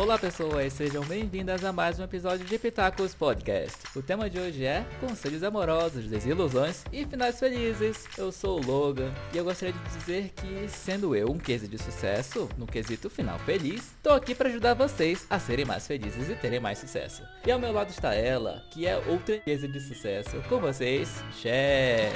Olá pessoas, sejam bem-vindas a mais um episódio de Pitacos Podcast. O tema de hoje é conselhos amorosos, desilusões e finais felizes. Eu sou o Logan e eu gostaria de dizer que, sendo eu um case de sucesso, no quesito final feliz, tô aqui para ajudar vocês a serem mais felizes e terem mais sucesso. E ao meu lado está ela, que é outra case de sucesso, com vocês, Cher.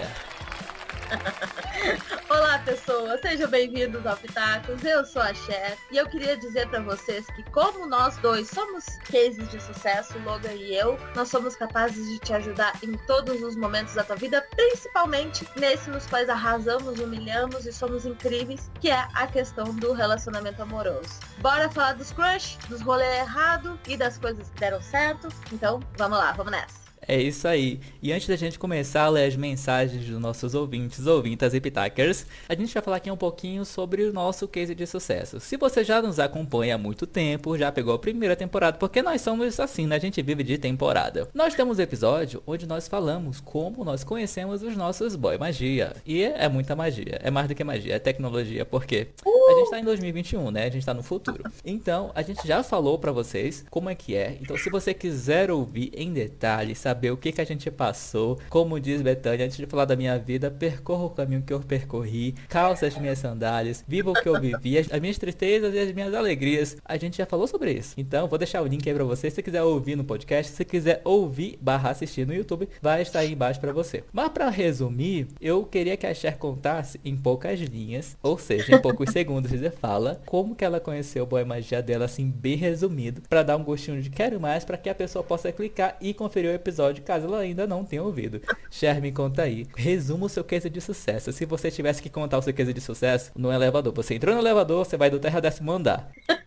Pessoas, sejam bem-vindos ao Pitacos. Eu sou a Cher e eu queria dizer para vocês que, como nós dois somos cases de sucesso, Logan e eu, nós somos capazes de te ajudar em todos os momentos da tua vida, principalmente nesse nos quais arrasamos, humilhamos e somos incríveis, que é a questão do relacionamento amoroso. Bora falar dos crush, dos rolês errados e das coisas que deram certo? Então, vamos lá, vamos nessa. É isso aí. E antes da gente começar a ler as mensagens dos nossos ouvintes, ouvintas e pitakers, a gente vai falar aqui um pouquinho sobre o nosso case de sucesso. Se você já nos acompanha há muito tempo, já pegou a primeira temporada, porque nós somos assim, né? A gente vive de temporada. Nós temos episódio onde nós falamos como nós conhecemos os nossos boy magia. E é muita magia. É mais do que magia, é tecnologia, porque a gente tá em 2021, né? A gente tá no futuro. Então, a gente já falou para vocês como é que é. Então, se você quiser ouvir em detalhes, saber saber o que, que a gente passou. Como diz Betânia, antes de falar da minha vida, percorra o caminho que eu percorri, calça as minhas sandálias, viva o que eu vivi, as, minhas tristezas e as minhas alegrias. A gente já falou sobre isso. Então, vou deixar o link aí pra você. Se você quiser ouvir no podcast, se quiser ouvir barra assistir no YouTube, vai estar aí embaixo para você. Mas para resumir, eu queria que a Cher contasse em poucas linhas, ou seja, em poucos segundos, você fala, como que ela conheceu o Boy Magia dela, assim, bem resumido, para dar um gostinho de quero mais, para que a pessoa possa clicar e conferir o episódio episódio, caso ela ainda não tenha ouvido. Cher, me conta aí. Resuma o seu case de sucesso. Se você tivesse que contar o seu case de sucesso no elevador, você entrou no elevador, você vai do terra décimo andar.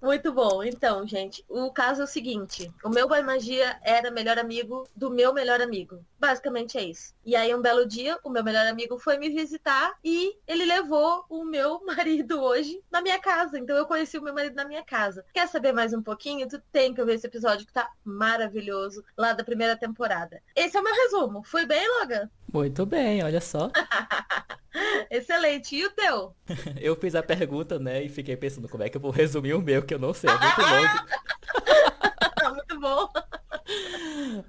Muito bom. Então, gente, o caso é o seguinte: o meu boy magia era melhor amigo do meu melhor amigo. Basicamente é isso. E aí, um belo dia, o meu melhor amigo foi me visitar e ele levou o meu marido hoje na minha casa. Então, eu conheci o meu marido na minha casa. Quer saber mais um pouquinho? Tu tem que ver esse episódio que tá maravilhoso lá da primeira temporada. Esse é o meu resumo. Foi bem, Logan? Muito bem, olha só. Excelente. E o teu? eu fiz a pergunta, né? E fiquei pensando como é que eu vou resumir o meu, que eu não sei. É muito longo. muito bom.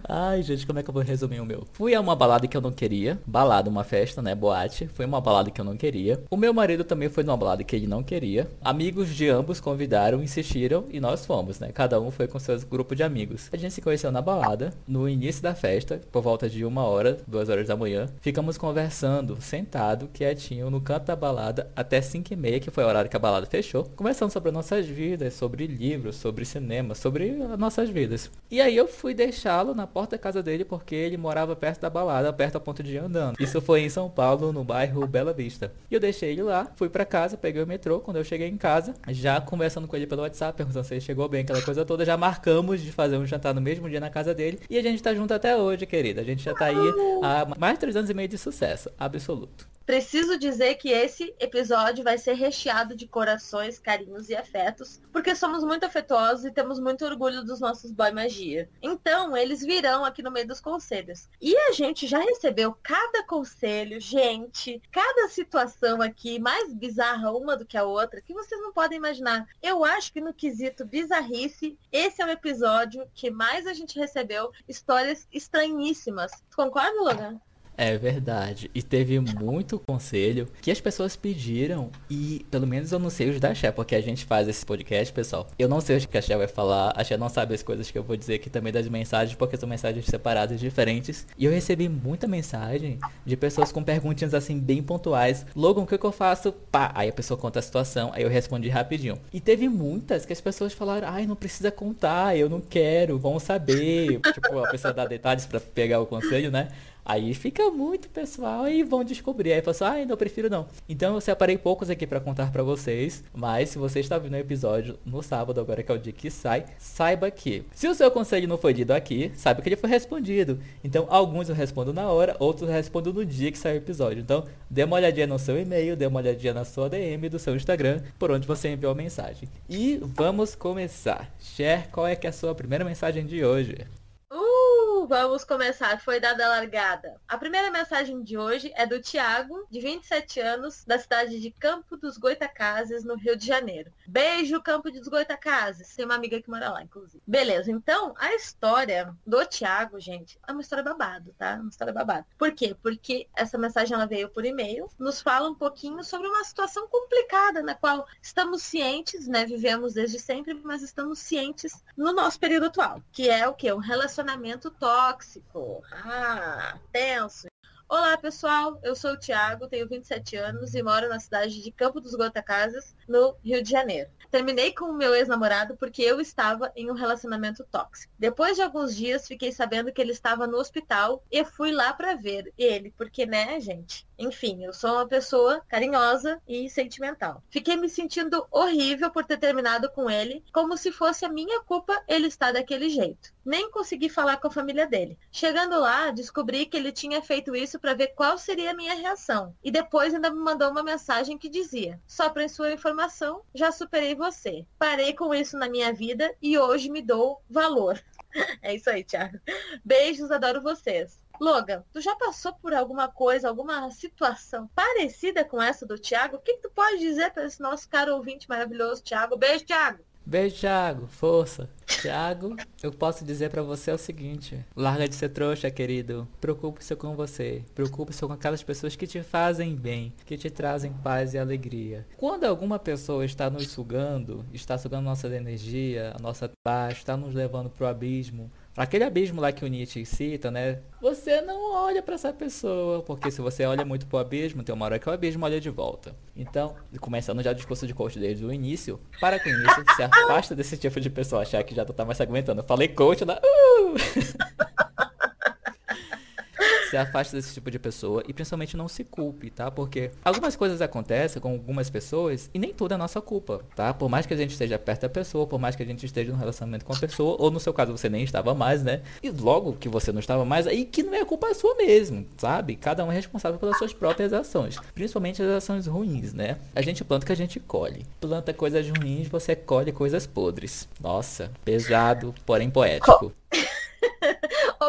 Ai, gente, como é que eu vou resumir o meu? Fui a uma balada que eu não queria. Balada, uma festa, né? Boate. Foi uma balada que eu não queria. O meu marido também foi numa balada que ele não queria. Amigos de ambos convidaram, insistiram e nós fomos, né? Cada um foi com seus grupos de amigos. A gente se conheceu na balada, no início da festa, por volta de uma hora, duas horas da manhã. Ficamos conversando, sentado, quietinho, no canto da balada, até cinco e meia, que foi o horário que a balada fechou. Conversando sobre nossas vidas, sobre livros, sobre cinema, sobre nossas vidas. E aí eu fui deixá-lo na porta da casa dele porque ele morava perto da balada, perto a ponto de andando. Isso foi em São Paulo, no bairro Bela Vista. E eu deixei ele lá, fui para casa, peguei o metrô. Quando eu cheguei em casa, já conversando com ele pelo WhatsApp, perguntando se ele chegou bem, aquela coisa toda, já marcamos de fazer um jantar no mesmo dia na casa dele. E a gente tá junto até hoje, querida. A gente já tá aí há mais de três anos e meio de sucesso absoluto. Preciso dizer que esse episódio vai ser recheado de corações, carinhos e afetos, porque somos muito afetuosos e temos muito orgulho dos nossos boy magia. Então, eles virão aqui no meio dos conselhos. E a gente já recebeu cada conselho, gente, cada situação aqui mais bizarra uma do que a outra, que vocês não podem imaginar. Eu acho que no quesito bizarrice, esse é o episódio que mais a gente recebeu histórias estranhíssimas. Concorda, Logan? É verdade. E teve muito conselho que as pessoas pediram. E pelo menos eu não sei os da Xé, porque a gente faz esse podcast, pessoal. Eu não sei o que a Xé vai falar. A Xé não sabe as coisas que eu vou dizer aqui também das mensagens, porque são mensagens separadas diferentes. E eu recebi muita mensagem de pessoas com perguntinhas assim, bem pontuais. Logan, o que, que eu faço? Pá. Aí a pessoa conta a situação, aí eu respondi rapidinho. E teve muitas que as pessoas falaram, ai, não precisa contar, eu não quero, vão saber. tipo, a pessoa dá detalhes para pegar o conselho, né? Aí fica muito pessoal e vão descobrir. Aí assim, ah, não, prefiro não. Então eu separei poucos aqui para contar para vocês. Mas se você está vendo o episódio no sábado, agora que é o dia que sai, saiba que se o seu conselho não foi dito aqui, saiba que ele foi respondido. Então alguns eu respondo na hora, outros eu respondo no dia que sai o episódio. Então dê uma olhadinha no seu e-mail, dê uma olhadinha na sua DM do seu Instagram, por onde você enviou a mensagem. E vamos começar. Share, qual é que é a sua primeira mensagem de hoje? Vamos começar. Foi dada a largada. A primeira mensagem de hoje é do Tiago, de 27 anos, da cidade de Campo dos Goitacazes, no Rio de Janeiro. Beijo, Campo dos Goitacazes. Tem uma amiga que mora lá, inclusive. Beleza, então a história do Tiago, gente, é uma história babado, tá? Uma história babado. Por quê? Porque essa mensagem ela veio por e-mail, nos fala um pouquinho sobre uma situação complicada na qual estamos cientes, né? Vivemos desde sempre, mas estamos cientes no nosso período atual, que é o que? Um relacionamento tóxico. Ah, tenso. Olá, pessoal. Eu sou o Thiago, tenho 27 anos e moro na cidade de Campo dos Gotacazes, no Rio de Janeiro. Terminei com o meu ex-namorado porque eu estava em um relacionamento tóxico. Depois de alguns dias, fiquei sabendo que ele estava no hospital e fui lá para ver ele, porque, né, gente? Enfim, eu sou uma pessoa carinhosa e sentimental. Fiquei me sentindo horrível por ter terminado com ele, como se fosse a minha culpa ele estar daquele jeito. Nem consegui falar com a família dele. Chegando lá, descobri que ele tinha feito isso para ver qual seria a minha reação. E depois ainda me mandou uma mensagem que dizia: Só para sua informação, já superei você. Parei com isso na minha vida e hoje me dou valor. É isso aí, Thiago. Beijos, adoro vocês. Logan, tu já passou por alguma coisa, alguma situação parecida com essa do Thiago? O que, que tu pode dizer para esse nosso cara ouvinte maravilhoso, Thiago? Beijo, Thiago. Beijo, Thiago. Força. Thiago, eu posso dizer para você o seguinte: larga de ser trouxa, querido. Preocupe-se com você. Preocupe-se com aquelas pessoas que te fazem bem, que te trazem paz e alegria. Quando alguma pessoa está nos sugando, está sugando nossa energia, a nossa paz, está nos levando pro abismo, aquele abismo lá que o Nietzsche cita, né? Você não olha para essa pessoa, porque se você olha muito pro abismo, tem uma hora que o abismo olha de volta. Então, começando já o discurso de coach desde o início, para com isso, se afasta desse tipo de pessoa, achar que já tá mais aguentando. Eu falei coach lá, uh! se afaste desse tipo de pessoa e principalmente não se culpe, tá? Porque algumas coisas acontecem com algumas pessoas e nem tudo é nossa culpa, tá? Por mais que a gente esteja perto da pessoa, por mais que a gente esteja no relacionamento com a pessoa, ou no seu caso você nem estava mais, né? E logo que você não estava mais, aí que não é culpa sua mesmo, sabe? Cada um é responsável pelas suas próprias ações, principalmente as ações ruins, né? A gente planta que a gente colhe. Planta coisas ruins, você colhe coisas podres. Nossa, pesado, porém poético.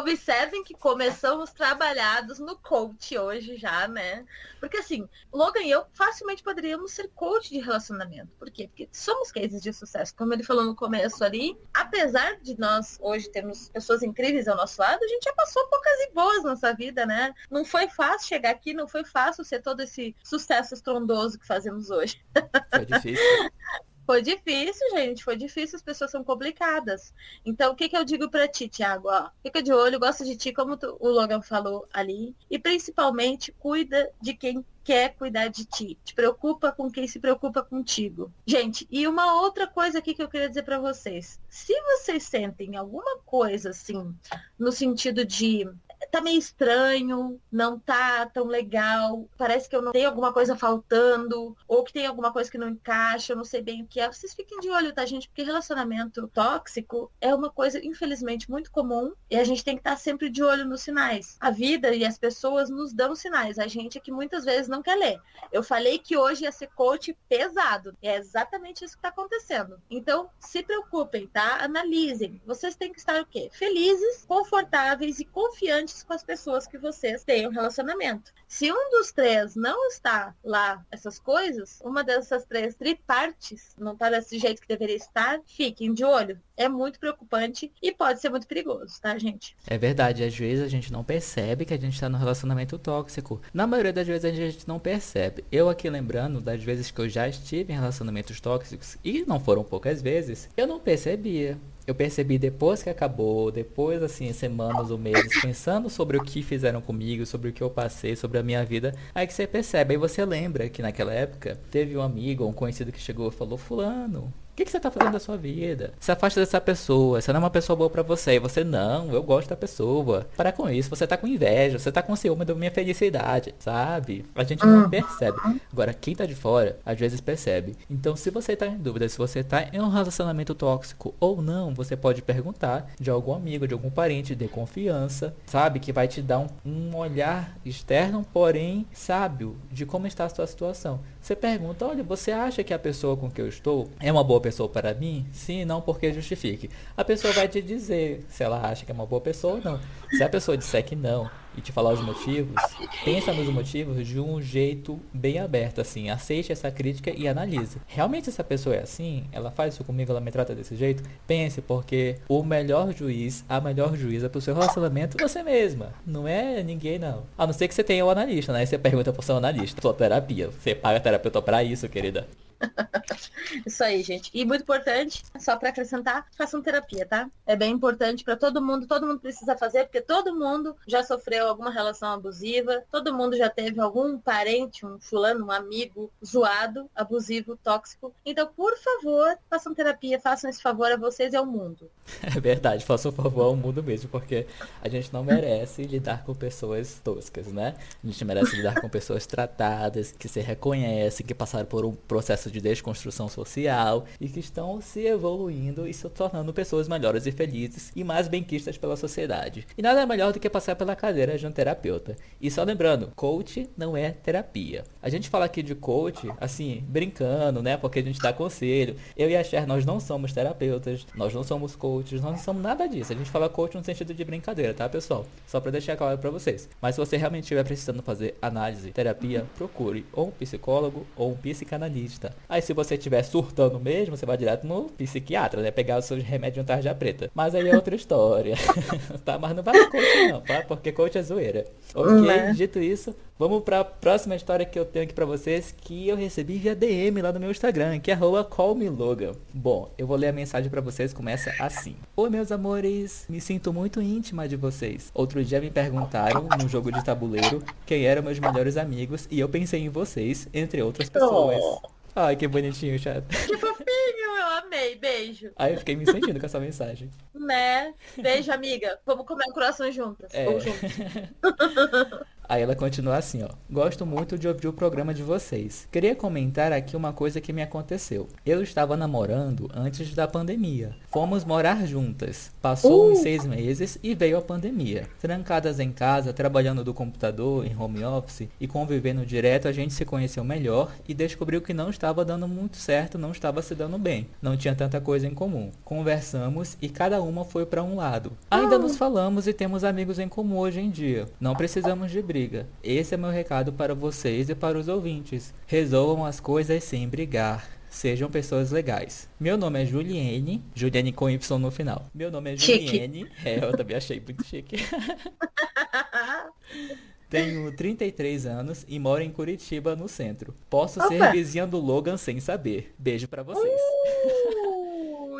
Observem que começamos trabalhados no coach hoje já, né? Porque assim, Logan e eu facilmente poderíamos ser coach de relacionamento. Por quê? Porque somos cases de sucesso. Como ele falou no começo ali, apesar de nós hoje termos pessoas incríveis ao nosso lado, a gente já passou poucas e boas na nossa vida, né? Não foi fácil chegar aqui, não foi fácil ser todo esse sucesso estrondoso que fazemos hoje. Foi difícil. Foi difícil, gente. Foi difícil, as pessoas são complicadas. Então, o que, que eu digo para ti, Thiago? Ó, fica de olho, gosta de ti, como tu, o Logan falou ali. E principalmente, cuida de quem quer cuidar de ti. Te preocupa com quem se preocupa contigo. Gente, e uma outra coisa aqui que eu queria dizer para vocês. Se vocês sentem alguma coisa assim, no sentido de tá meio estranho, não tá tão legal, parece que eu não tenho alguma coisa faltando, ou que tem alguma coisa que não encaixa, eu não sei bem o que é. Vocês fiquem de olho, tá, gente? Porque relacionamento tóxico é uma coisa, infelizmente, muito comum e a gente tem que estar tá sempre de olho nos sinais. A vida e as pessoas nos dão sinais. A gente é que muitas vezes não quer ler. Eu falei que hoje ia ser coach pesado. É exatamente isso que está acontecendo. Então, se preocupem, tá? Analisem. Vocês têm que estar o quê? Felizes, confortáveis e confiantes com as pessoas que vocês têm um relacionamento. Se um dos três não está lá, essas coisas, uma dessas três tripartes não está desse jeito que deveria estar, fiquem de olho. É muito preocupante e pode ser muito perigoso, tá, gente? É verdade. Às vezes a gente não percebe que a gente está no relacionamento tóxico. Na maioria das vezes a gente não percebe. Eu aqui lembrando das vezes que eu já estive em relacionamentos tóxicos, e não foram poucas vezes, eu não percebia eu percebi depois que acabou, depois assim, semanas ou meses, pensando sobre o que fizeram comigo, sobre o que eu passei, sobre a minha vida, aí que você percebe, aí você lembra que naquela época teve um amigo um conhecido que chegou e falou, fulano, que, que você tá fazendo da sua vida? Se afasta dessa pessoa. Essa não é uma pessoa boa para você. E você, não, eu gosto da pessoa. Para com isso. Você tá com inveja. Você tá com ciúme da minha felicidade. Sabe? A gente não percebe. Agora, quem tá de fora, às vezes percebe. Então, se você tá em dúvida se você tá em um relacionamento tóxico ou não, você pode perguntar de algum amigo, de algum parente de confiança, sabe? Que vai te dar um, um olhar externo, porém sábio, de como está a sua situação. Você pergunta, olha, você acha que a pessoa com que eu estou é uma boa pessoa para mim? Sim, não, porque justifique. A pessoa vai te dizer se ela acha que é uma boa pessoa ou não. Se a pessoa disser que não, e te falar os motivos, pensa nos motivos de um jeito bem aberto, assim. Aceite essa crítica e analise. Realmente essa pessoa é assim? Ela faz isso comigo, ela me trata desse jeito? Pense, porque o melhor juiz, a melhor juíza pro seu relacionamento é você mesma. Não é ninguém, não. A não ser que você tenha o um analista, né? Aí você pergunta pro seu analista. Sua terapia. Você paga terapeuta pra isso, querida. Isso aí, gente. E muito importante, só para acrescentar, façam terapia, tá? É bem importante para todo mundo, todo mundo precisa fazer, porque todo mundo já sofreu alguma relação abusiva, todo mundo já teve algum parente, um fulano, um amigo zoado, abusivo, tóxico. Então, por favor, façam terapia, façam esse favor a vocês e ao mundo. É verdade, façam favor ao mundo mesmo, porque a gente não merece lidar com pessoas toscas, né? A gente merece lidar com pessoas tratadas, que se reconhecem, que passaram por um processo de desconstrução social e que estão se evoluindo e se tornando pessoas melhores e felizes e mais benquistas pela sociedade. E nada melhor do que passar pela cadeira de um terapeuta. E só lembrando, coach não é terapia. A gente fala aqui de coach, assim, brincando, né? Porque a gente dá conselho. Eu e a Cher, nós não somos terapeutas, nós não somos coaches, nós não somos nada disso. A gente fala coach no sentido de brincadeira, tá, pessoal? Só para deixar claro para vocês. Mas se você realmente estiver precisando fazer análise, terapia, procure ou um psicólogo ou um psicanalista. Aí se você estiver surtando mesmo, você vai direto no psiquiatra, né? Pegar os seus remédios em tarja preta. Mas aí é outra história. tá? Mas não vai no coach não, tá? Porque coach é zoeira. Ok, né? dito isso, vamos para a próxima história que eu tenho aqui para vocês, que eu recebi via DM lá no meu Instagram, que é callmelogan. Bom, eu vou ler a mensagem para vocês, começa assim. Oi meus amores, me sinto muito íntima de vocês. Outro dia me perguntaram, num jogo de tabuleiro, quem eram meus melhores amigos, e eu pensei em vocês, entre outras pessoas. Oh. Ai, que bonitinho, chato. Que fofinho, eu amei. Beijo. Aí eu fiquei me sentindo com essa mensagem. Né? Beijo, amiga. Vamos comer um coração juntas. É. Ou juntos. Aí ela continua assim, ó. Gosto muito de ouvir o programa de vocês. Queria comentar aqui uma coisa que me aconteceu. Eu estava namorando antes da pandemia. Fomos morar juntas. Passou uh! uns seis meses e veio a pandemia. Trancadas em casa, trabalhando do computador, em home office e convivendo direto, a gente se conheceu melhor e descobriu que não estava dando muito certo, não estava se dando bem. Não tinha tanta coisa em comum. Conversamos e cada uma foi para um lado. Ainda uh! nos falamos e temos amigos em comum hoje em dia. Não precisamos de briga briga. Esse é meu recado para vocês e para os ouvintes. Resolvam as coisas sem brigar. Sejam pessoas legais. Meu nome é Juliene. Juliene com Y no final. Meu nome é Juliene. Chique. É, eu também achei muito chique. Tenho 33 anos e moro em Curitiba, no centro. Posso Opa. ser vizinha do Logan sem saber. Beijo para vocês. Uh!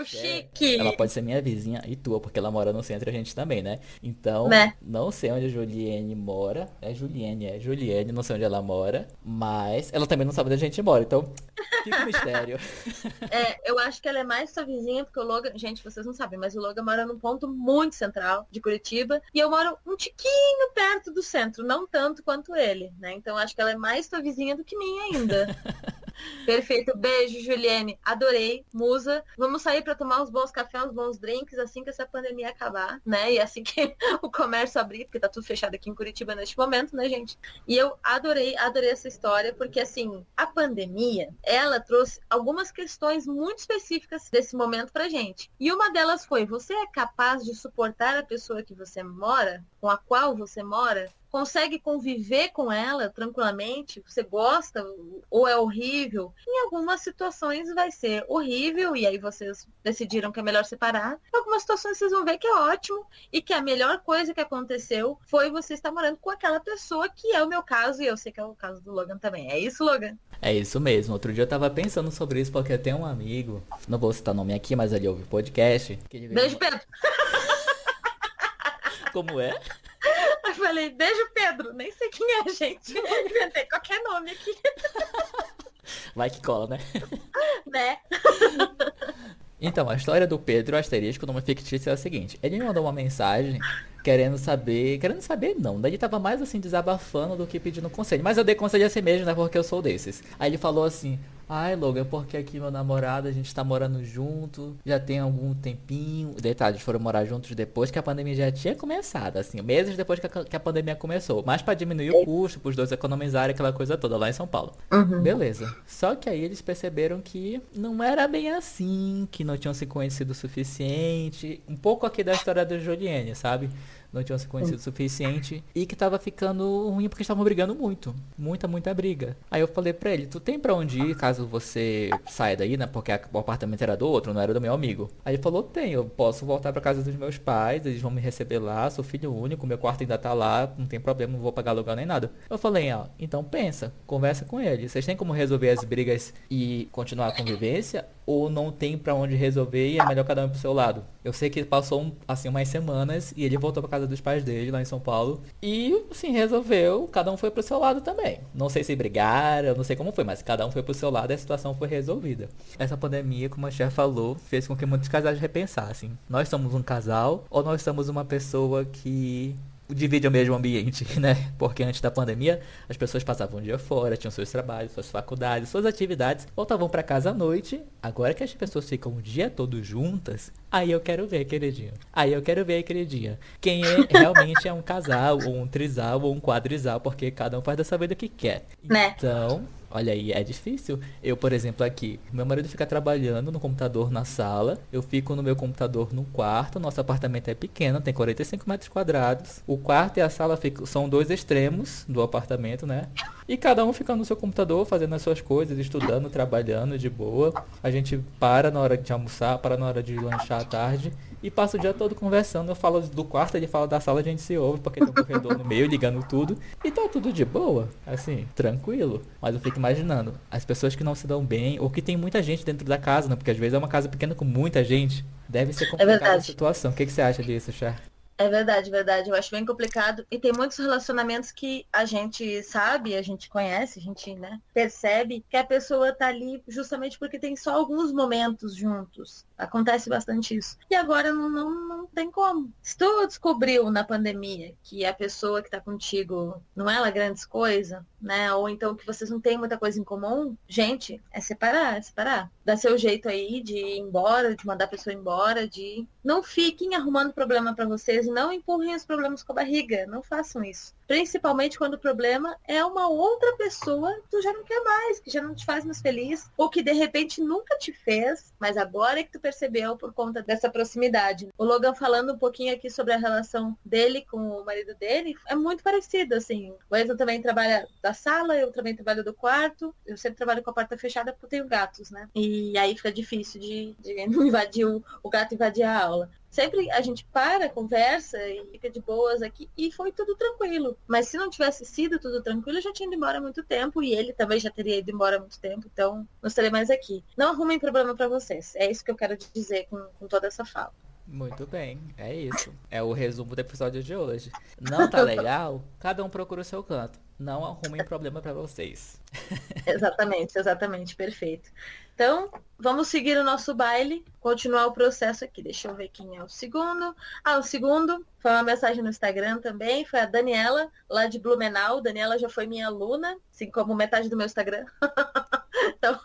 É, chique. Ela pode ser minha vizinha e tua, porque ela mora no centro e a gente também, né? Então, né? não sei onde a Juliane mora. É Juliane, é Juliane, não sei onde ela mora. Mas ela também não sabe onde a gente mora, então fica um mistério. é, eu acho que ela é mais sua vizinha, porque o Logan, gente, vocês não sabem, mas o Logan mora num ponto muito central de Curitiba. E eu moro um tiquinho perto do centro, não tanto quanto ele, né? Então acho que ela é mais sua vizinha do que minha ainda. Perfeito. Beijo, Juliane. Adorei. Musa. Vamos sair para tomar uns bons cafés, uns bons drinks assim que essa pandemia acabar, né? E assim que o comércio abrir, porque tá tudo fechado aqui em Curitiba neste momento, né, gente? E eu adorei, adorei essa história, porque assim, a pandemia, ela trouxe algumas questões muito específicas desse momento pra gente. E uma delas foi: você é capaz de suportar a pessoa que você mora, com a qual você mora? Consegue conviver com ela tranquilamente, você gosta ou é horrível, em algumas situações vai ser horrível e aí vocês decidiram que é melhor separar. Em algumas situações vocês vão ver que é ótimo e que a melhor coisa que aconteceu foi você estar morando com aquela pessoa que é o meu caso e eu sei que é o caso do Logan também. É isso, Logan? É isso mesmo. Outro dia eu tava pensando sobre isso porque eu tenho um amigo, não vou citar nome aqui, mas ele ouve o podcast. Beijo, Pedro! Como é? Eu falei, beijo, Pedro. Nem sei quem é, gente. Inventei qualquer nome aqui. Vai que cola, né? Né? Então, a história do Pedro Asterisco, nome fictício, é a seguinte. Ele me mandou uma mensagem querendo saber... Querendo saber, não. Daí ele tava mais, assim, desabafando do que pedindo conselho. Mas eu dei conselho assim mesmo, né? Porque eu sou desses. Aí ele falou assim... Ai, Logan, porque aqui meu namorado, a gente tá morando junto, já tem algum tempinho. Detalhe, eles foram morar juntos depois que a pandemia já tinha começado, assim, meses depois que a, que a pandemia começou. Mas para diminuir o custo, pros dois economizarem aquela coisa toda lá em São Paulo. Uhum. Beleza. Só que aí eles perceberam que não era bem assim, que não tinham se conhecido o suficiente. Um pouco aqui da história da Juliane, sabe? Não tinham se conhecido o suficiente e que tava ficando ruim porque estavam brigando muito. Muita, muita briga. Aí eu falei pra ele, tu tem pra onde ir caso você saia daí, né? Porque o apartamento era do outro, não era do meu amigo. Aí ele falou, tem, eu posso voltar pra casa dos meus pais, eles vão me receber lá, sou filho único, meu quarto ainda tá lá, não tem problema, não vou pagar aluguel nem nada. Eu falei, ó, então pensa, conversa com ele. Vocês têm como resolver as brigas e continuar a convivência? Ou não tem para onde resolver e é melhor cada um pro seu lado. Eu sei que passou assim umas semanas e ele voltou para casa dos pais dele lá em São Paulo e assim resolveu, cada um foi pro seu lado também. Não sei se brigaram, não sei como foi, mas cada um foi pro seu lado e a situação foi resolvida. Essa pandemia, como a chefe falou, fez com que muitos casais repensassem. Nós somos um casal ou nós somos uma pessoa que divide o mesmo ambiente, né? Porque antes da pandemia, as pessoas passavam o dia fora, tinham seus trabalhos, suas faculdades, suas atividades, voltavam para casa à noite. Agora que as pessoas ficam o dia todo juntas, aí eu quero ver, queridinho. Aí eu quero ver, queridinha. Quem é realmente é um casal, ou um trisal, ou um quadrisal, porque cada um faz dessa vida que quer. Né? Então, Olha aí, é difícil. Eu, por exemplo, aqui, meu marido fica trabalhando no computador na sala, eu fico no meu computador no quarto, nosso apartamento é pequeno, tem 45 metros quadrados. O quarto e a sala ficam, são dois extremos do apartamento, né? E cada um fica no seu computador, fazendo as suas coisas, estudando, trabalhando de boa. A gente para na hora de almoçar, para na hora de lanchar à tarde e passa o dia todo conversando. Eu falo do quarto, ele fala da sala, a gente se ouve, porque tem um corredor no meio ligando tudo. E tá tudo de boa, assim, tranquilo. Mas eu fico imaginando, as pessoas que não se dão bem, ou que tem muita gente dentro da casa, né? Porque às vezes é uma casa pequena com muita gente. Deve ser é complicada é a situação. O que, que você acha disso, Char? É verdade, verdade. Eu acho bem complicado. E tem muitos relacionamentos que a gente sabe, a gente conhece, a gente né, percebe que a pessoa tá ali justamente porque tem só alguns momentos juntos. Acontece bastante isso. E agora não, não, não tem como. Se tu descobriu na pandemia que a pessoa que tá contigo não é lá grandes coisas, né? Ou então que vocês não têm muita coisa em comum, gente, é separar, é separar. Dá seu jeito aí de ir embora, de mandar a pessoa embora, de. Não fiquem arrumando problema para vocês não empurrem os problemas com a barriga. Não façam isso. Principalmente quando o problema é uma outra pessoa que tu já não quer mais, que já não te faz mais feliz, ou que de repente nunca te fez, mas agora é que tu percebeu por conta dessa proximidade. O Logan falando um pouquinho aqui sobre a relação dele com o marido dele, é muito parecido, assim. O Enzo também trabalha da sala, eu também trabalho do quarto. Eu sempre trabalho com a porta fechada porque eu tenho gatos, né? E aí fica difícil de, de não invadir o, o gato invadir a aula sempre a gente para, conversa e fica de boas aqui e foi tudo tranquilo. Mas se não tivesse sido tudo tranquilo, eu já tinha ido embora há muito tempo e ele também já teria ido embora há muito tempo, então não estarei mais aqui. Não arrumem problema para vocês. É isso que eu quero dizer com, com toda essa fala. Muito bem, é isso. É o resumo do episódio de hoje. Não tá legal? Cada um procura o seu canto. Não arrumem problema para vocês. exatamente, exatamente, perfeito. Então, vamos seguir o nosso baile, continuar o processo aqui. Deixa eu ver quem é o segundo. Ah, o segundo foi uma mensagem no Instagram também, foi a Daniela, lá de Blumenau. Daniela já foi minha aluna, assim como metade do meu Instagram. então,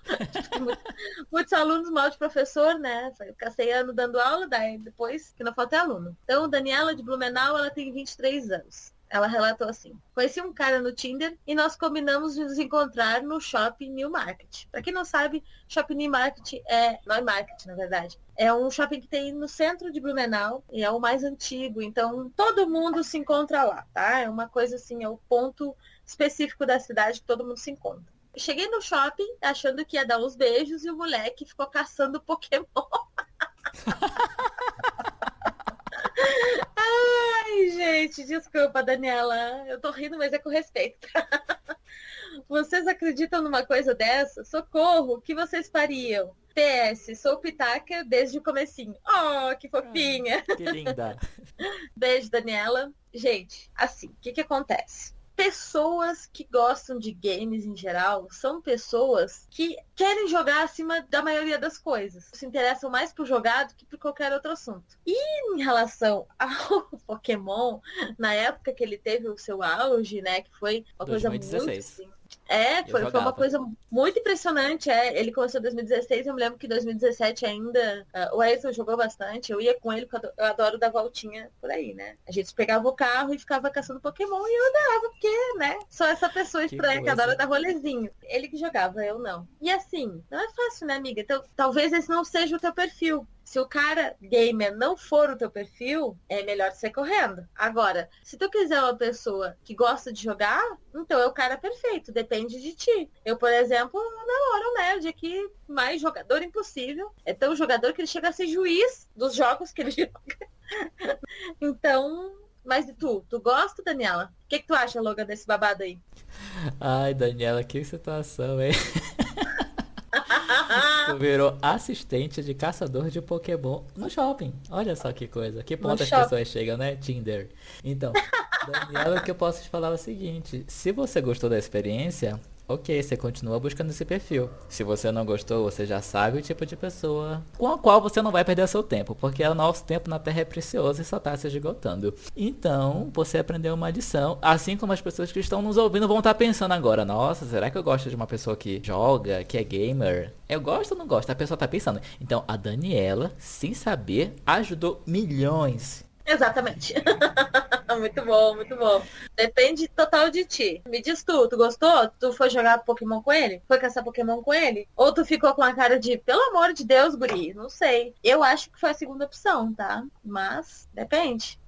muitos alunos mal de professor, né? Eu passei ano dando aula, daí depois que não falta é aluno. Então, Daniela de Blumenau, ela tem 23 anos. Ela relatou assim: Conheci um cara no Tinder e nós combinamos de nos encontrar no Shopping New Market. Para quem não sabe, Shopping New Market é New Market, na verdade. É um shopping que tem no centro de Blumenau e é o mais antigo, então todo mundo se encontra lá, tá? É uma coisa assim, é o ponto específico da cidade que todo mundo se encontra. Cheguei no shopping achando que ia dar uns beijos e o moleque ficou caçando Pokémon. Ai, gente, desculpa, Daniela. Eu tô rindo, mas é com respeito. vocês acreditam numa coisa dessa? Socorro, o que vocês fariam? PS, sou pitaca desde o comecinho. Oh, que fofinha. Ah, que linda. Beijo, Daniela. Gente, assim, o que que acontece? Pessoas que gostam de games em geral são pessoas que querem jogar acima da maioria das coisas. Se interessam mais por jogar do que por qualquer outro assunto. E em relação ao Pokémon, na época que ele teve o seu auge, né, que foi uma 2016. coisa muito assim, É, foi, foi uma coisa muito impressionante. É. Ele começou em 2016, eu me lembro que em 2017 ainda uh, o Ayrton jogou bastante. Eu ia com ele, porque eu adoro dar voltinha por aí, né? A gente pegava o carro e ficava caçando Pokémon e eu andava, porque, né? Sou essa pessoa estranha que, que adora dar rolezinho. Ele que jogava, eu não. E assim, não é fácil, né, amiga? Então, talvez esse não seja o teu perfil. Se o cara gamer não for o teu perfil, é melhor você correndo. Agora, se tu quiser uma pessoa que gosta de jogar, então é o cara perfeito, depende de ti. Eu, por exemplo, namoro um nerd aqui, mais jogador impossível. É tão jogador que ele chega a ser juiz dos jogos que ele joga. então, mas e tu? Tu gosta, Daniela? O que, que tu acha, Logan, desse babado aí? Ai, Daniela, que situação, hein? tu virou assistente de caçador de Pokémon no shopping. Olha só que coisa. Que ponto no as shopping. pessoas chegam, né? Tinder. Então, Daniela, o que eu posso te falar é o seguinte. Se você gostou da experiência, ok, você continua buscando esse perfil. Se você não gostou, você já sabe o tipo de pessoa com a qual você não vai perder seu tempo, porque o nosso tempo na Terra é precioso e só está se esgotando. Então, você aprendeu uma lição, assim como as pessoas que estão nos ouvindo vão estar tá pensando agora, nossa, será que eu gosto de uma pessoa que joga, que é gamer? Eu gosto ou não gosto? A pessoa está pensando. Então, a Daniela, sem saber, ajudou milhões Exatamente. muito bom, muito bom. Depende total de ti. Me diz tu, tu gostou? Tu foi jogar Pokémon com ele? Foi caçar Pokémon com ele? Ou tu ficou com a cara de, pelo amor de Deus, guri? Não sei. Eu acho que foi a segunda opção, tá? Mas depende.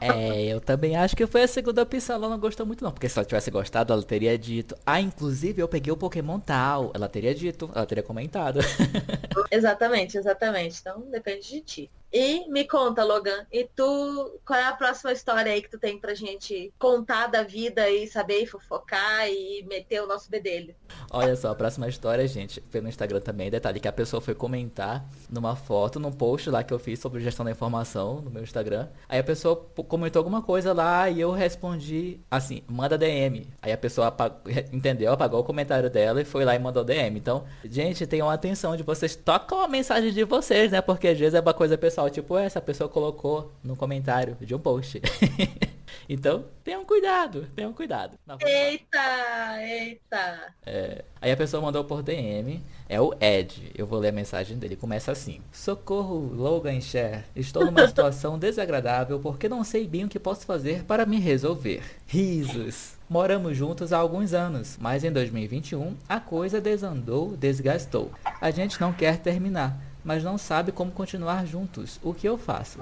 É, eu também acho que foi a segunda opção. Ela não gostou muito, não. Porque se ela tivesse gostado, ela teria dito. Ah, inclusive eu peguei o Pokémon tal. Ela teria dito, ela teria comentado. Exatamente, exatamente. Então depende de ti. E me conta, Logan, e tu, qual é a próxima história aí que tu tem pra gente contar da vida e saber fofocar e meter o nosso bedelho? Olha só, a próxima história, gente, foi no Instagram também, detalhe que a pessoa foi comentar numa foto, num post lá que eu fiz sobre gestão da informação no meu Instagram. Aí a pessoa comentou alguma coisa lá e eu respondi assim, manda DM. Aí a pessoa apagou, entendeu, apagou o comentário dela e foi lá e mandou DM. Então, gente, tenham atenção de vocês, tocam a mensagem de vocês, né? Porque às vezes é uma coisa pessoal pessoal, tipo, essa pessoa colocou no comentário de um post. então, tenham cuidado, tenham cuidado. Eita, eita. É, aí a pessoa mandou por DM, é o Ed. Eu vou ler a mensagem dele. Começa assim: Socorro, Logan Share. Estou numa situação desagradável porque não sei bem o que posso fazer para me resolver. Risos. Moramos juntos há alguns anos, mas em 2021 a coisa desandou, desgastou. A gente não quer terminar mas não sabe como continuar juntos. O que eu faço?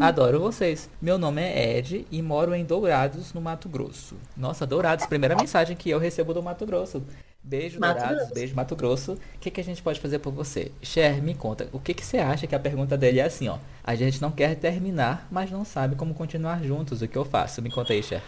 Adoro vocês. Meu nome é Ed e moro em Dourados, no Mato Grosso. Nossa, Dourados, primeira mensagem que eu recebo do Mato Grosso. Beijo, Mato Dourados, Grosso. beijo, Mato Grosso. O que, que a gente pode fazer por você? Cher, me conta, o que, que você acha que a pergunta dele é assim, ó? A gente não quer terminar, mas não sabe como continuar juntos. O que eu faço? Me conta aí, Cher.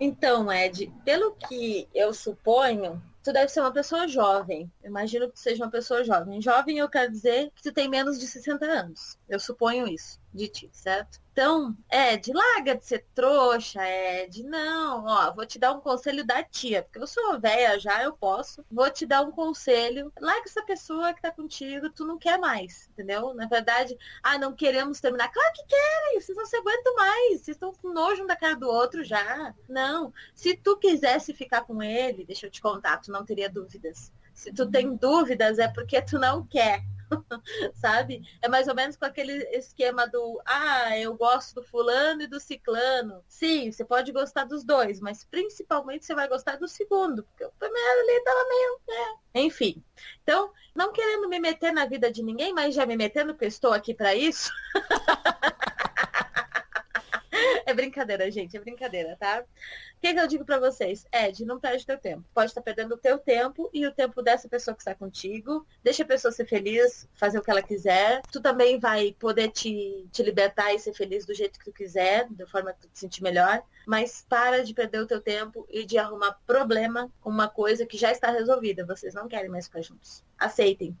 Então, Ed, pelo que eu suponho, tu deve ser uma pessoa jovem. Eu imagino que tu seja uma pessoa jovem. Jovem eu quero dizer que tu tem menos de 60 anos. Eu suponho isso de ti, certo? Então, Ed, larga de ser trouxa, Ed. Não, ó, vou te dar um conselho da tia, porque eu sou velha já, eu posso. Vou te dar um conselho. Larga essa pessoa que tá contigo, tu não quer mais, entendeu? Na verdade, ah, não queremos terminar. Claro que querem, vocês não se aguentam mais. Vocês estão com nojo um da cara do outro já. Não. Se tu quisesse ficar com ele, deixa eu te contar, tu não teria dúvidas. Se tu tem dúvidas, é porque tu não quer. sabe? É mais ou menos com aquele esquema do, ah, eu gosto do fulano e do ciclano. Sim, você pode gostar dos dois, mas principalmente você vai gostar do segundo, porque o primeiro ali tava meio, né? Enfim. Então, não querendo me meter na vida de ninguém, mas já me metendo, porque eu estou aqui para isso. É brincadeira, gente, é brincadeira, tá? O que, que eu digo para vocês? Ed, não perde teu tempo. Pode estar perdendo o teu tempo e o tempo dessa pessoa que está contigo. Deixa a pessoa ser feliz, fazer o que ela quiser. Tu também vai poder te, te libertar e ser feliz do jeito que tu quiser, da forma que tu te sentir melhor. Mas para de perder o teu tempo e de arrumar problema com uma coisa que já está resolvida. Vocês não querem mais ficar juntos. Aceitem.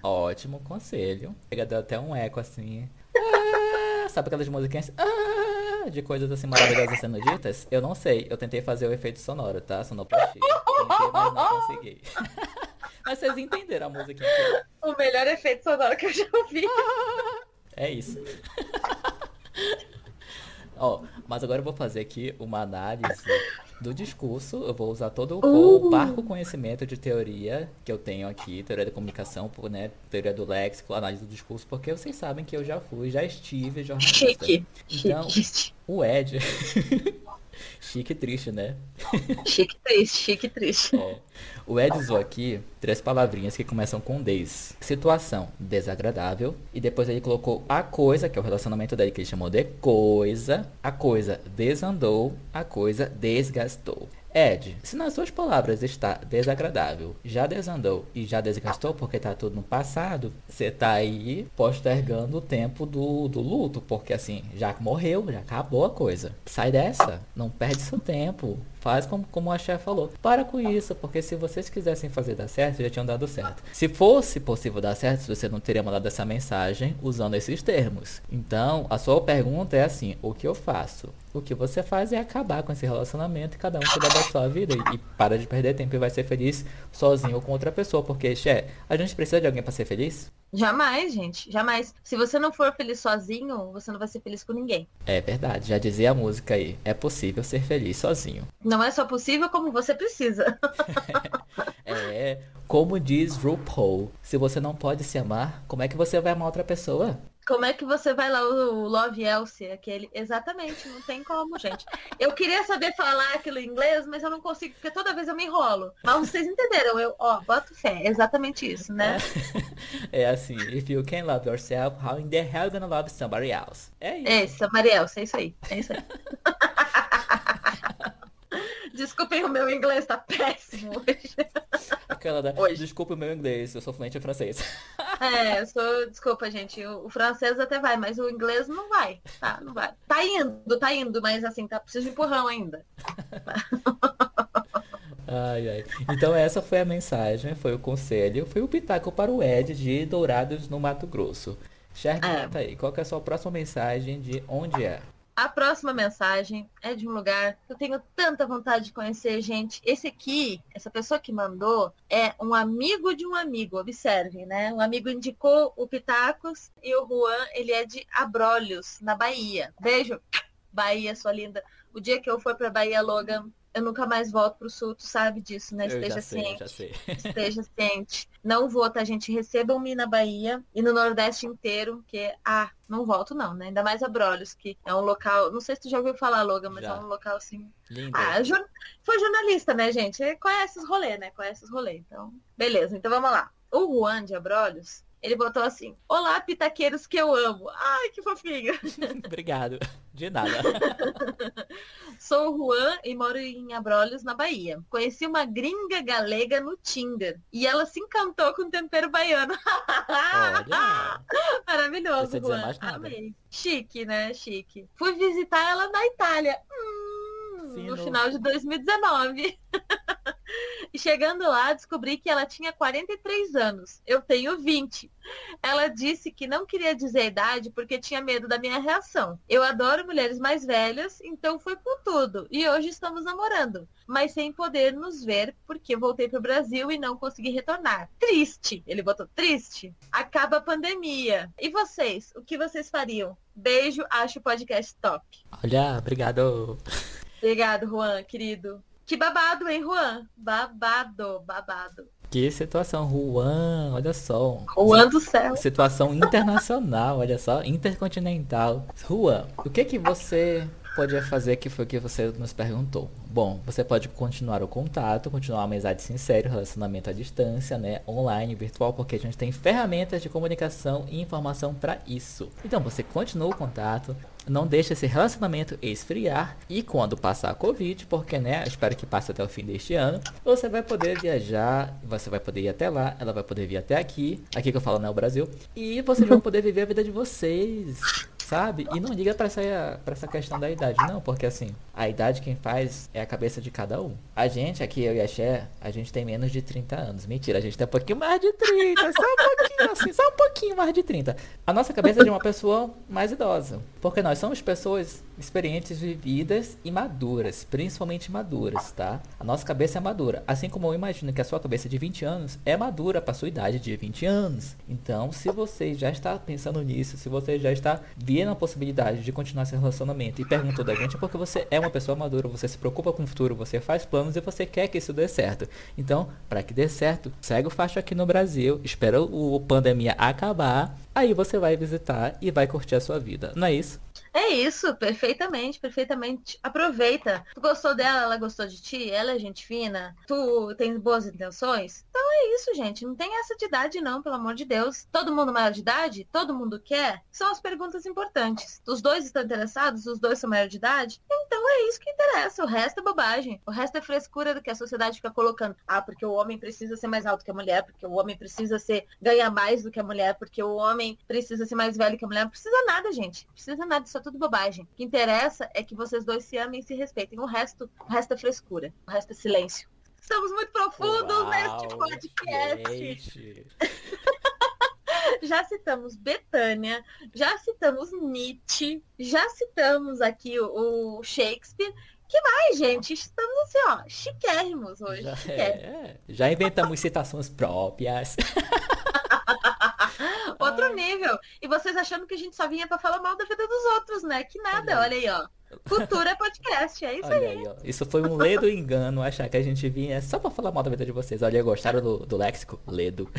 Ótimo conselho. Deu até um eco assim. Ah, sabe aquelas musiquinhas? Ah, de coisas assim maravilhosas sendo ditas, eu não sei. Eu tentei fazer o efeito sonoro, tá? Sonoplastia. Tentei, mas não consegui. mas vocês entenderam a música. O melhor efeito sonoro que eu já ouvi. É isso. Ó, mas agora eu vou fazer aqui uma análise do discurso. Eu vou usar todo o, uh. parco conhecimento de teoria que eu tenho aqui, teoria da comunicação, né, teoria do léxico, análise do discurso, porque vocês sabem que eu já fui, já estive jornalista. Chique. Então, Chique. o Ed Chique e triste, né? Chique e triste, chique e triste. É. O Ed usou aqui três palavrinhas que começam com des. Situação desagradável. E depois ele colocou a coisa, que é o relacionamento dele que ele chamou de coisa. A coisa desandou, a coisa desgastou. Ed, se nas suas palavras está desagradável, já desandou e já desgastou porque está tudo no passado, você está aí postergando o tempo do, do luto, porque assim, já morreu, já acabou a coisa. Sai dessa, não perde seu tempo. Faz como, como a chefe falou. Para com isso, porque se vocês quisessem fazer dar certo, já tinham dado certo. Se fosse possível dar certo, você não teria mandado essa mensagem usando esses termos. Então, a sua pergunta é assim: o que eu faço? O que você faz é acabar com esse relacionamento e cada um cuida da sua vida e, e para de perder tempo e vai ser feliz sozinho ou com outra pessoa. Porque, Xé, a gente precisa de alguém para ser feliz? Jamais, gente, jamais. Se você não for feliz sozinho, você não vai ser feliz com ninguém. É verdade, já dizia a música aí. É possível ser feliz sozinho. Não é só possível, como você precisa. é, como diz RuPaul, se você não pode se amar, como é que você vai amar outra pessoa? Como é que você vai lá, o Love Elsie, aquele. Exatamente, não tem como, gente. Eu queria saber falar aquilo em inglês, mas eu não consigo, porque toda vez eu me enrolo. Mas vocês entenderam, eu, ó, boto fé, é exatamente isso, né? É, assim, if you can love yourself, how in the hell you gonna love somebody else? É isso. É, somebody else, é isso aí. É isso aí. Desculpem, o meu inglês tá péssimo hoje. Aquela da. Hoje. Desculpa o meu inglês, eu sou fluente em francês. É, eu sou. Desculpa, gente. O, o, francês até vai, mas o inglês não vai. Tá, não vai. Tá indo, tá indo, mas assim, tá preciso de empurrão ainda. Ai, ai. Então essa foi a mensagem, foi o conselho, foi o pitaco para o Ed de Dourados no Mato Grosso. Sherry, é. tá aí, qual é a sua próxima mensagem de onde é? A próxima mensagem é de um lugar que eu tenho tanta vontade de conhecer, gente. Esse aqui, essa pessoa que mandou, é um amigo de um amigo. Observe, né? Um amigo indicou o Pitacos e o Juan, ele é de Abrolhos, na Bahia. Beijo, Bahia, sua linda. O dia que eu for para Bahia, Logan, eu nunca mais volto pro sul, tu sabe disso, né? Esteja ciente. Sei, esteja ciente. Não vou, tá, gente? Recebam-me na Bahia e no Nordeste inteiro, que, ah, não volto não, né? Ainda mais a Brolhos, que é um local, não sei se tu já ouviu falar, Logan, mas já. é um local assim... Lindo. Ah, jor... foi jornalista, né, gente? Conhece os rolês, né? Conhece os rolês, então... Beleza, então vamos lá. O Juan de Abrolhos, ele botou assim: Olá, pitaqueiros que eu amo. Ai, que fofinho. Obrigado. De nada. Sou o Juan e moro em Abrolhos, na Bahia. Conheci uma gringa galega no Tinder. E ela se encantou com o tempero baiano. Olha. Maravilhoso, Juan. Amei. Chique, né? Chique. Fui visitar ela na Itália. Hum, no final de 2019. E chegando lá, descobri que ela tinha 43 anos. Eu tenho 20. Ela disse que não queria dizer a idade porque tinha medo da minha reação. Eu adoro mulheres mais velhas, então foi com tudo. E hoje estamos namorando, mas sem poder nos ver porque voltei para o Brasil e não consegui retornar. Triste. Ele botou triste. Acaba a pandemia. E vocês? O que vocês fariam? Beijo, acho o podcast top. Olha, obrigado. Obrigado, Juan, querido. Que babado, hein, Juan? Babado, babado. Que situação, Juan, olha só. Juan do céu. Situação internacional, olha só, intercontinental. Juan, o que que você podia fazer que foi o que você nos perguntou? Bom, você pode continuar o contato, continuar a amizade sincera, relacionamento à distância, né, online, virtual, porque a gente tem ferramentas de comunicação e informação para isso. Então, você continua o contato, não deixe esse relacionamento esfriar e quando passar a Covid, porque né, espero que passe até o fim deste ano, você vai poder viajar, você vai poder ir até lá, ela vai poder vir até aqui, aqui que eu falo, né, o Brasil, e vocês vão poder viver a vida de vocês sabe? E não liga para essa, pra essa questão da idade, não, porque assim, a idade quem faz é a cabeça de cada um. A gente aqui, eu e a Cher, a gente tem menos de 30 anos. Mentira, a gente tem um pouquinho mais de 30, só um pouquinho assim, só um pouquinho mais de 30. A nossa cabeça é de uma pessoa mais idosa, porque nós somos pessoas experientes, vividas e maduras, principalmente maduras, tá? A nossa cabeça é madura, assim como eu imagino que a sua cabeça de 20 anos é madura para sua idade de 20 anos. Então, se você já está pensando nisso, se você já está via na possibilidade de continuar esse relacionamento e perguntou da gente é porque você é uma pessoa madura, você se preocupa com o futuro, você faz planos e você quer que isso dê certo. Então, para que dê certo, segue o faixa aqui no Brasil, espera o pandemia acabar, aí você vai visitar e vai curtir a sua vida. Não é isso? É isso, perfeitamente, perfeitamente. Aproveita. Tu gostou dela, ela gostou de ti, ela é gente fina, tu tem boas intenções? Então é isso, gente. Não tem essa de idade, não, pelo amor de Deus. Todo mundo maior de idade? Todo mundo quer? São as perguntas importantes. Os dois estão interessados? Os dois são maior de idade? Então é isso que interessa. O resto é bobagem. O resto é frescura do que a sociedade fica colocando. Ah, porque o homem precisa ser mais alto que a mulher, porque o homem precisa ser ganhar mais do que a mulher, porque o homem precisa ser mais velho que a mulher. Não precisa nada, gente. Não precisa nada. É tudo bobagem. O que interessa é que vocês dois se amem e se respeitem. O resto, o resto é frescura. O resto é silêncio. Estamos muito profundos Uau, neste podcast. já citamos Betânia, já citamos Nietzsche, já citamos aqui o, o Shakespeare. Que mais, gente? Estamos assim, ó, chiquérrimos hoje. Já, é, já inventamos citações próprias. Outro nível. E vocês achando que a gente só vinha para falar mal da vida dos outros, né? Que nada, olha aí, ó. Cultura podcast, é isso Olha aí. aí isso foi um ledo engano achar que a gente vinha só pra falar mal da vida de vocês. Olha, gostaram do, do léxico? Ledo.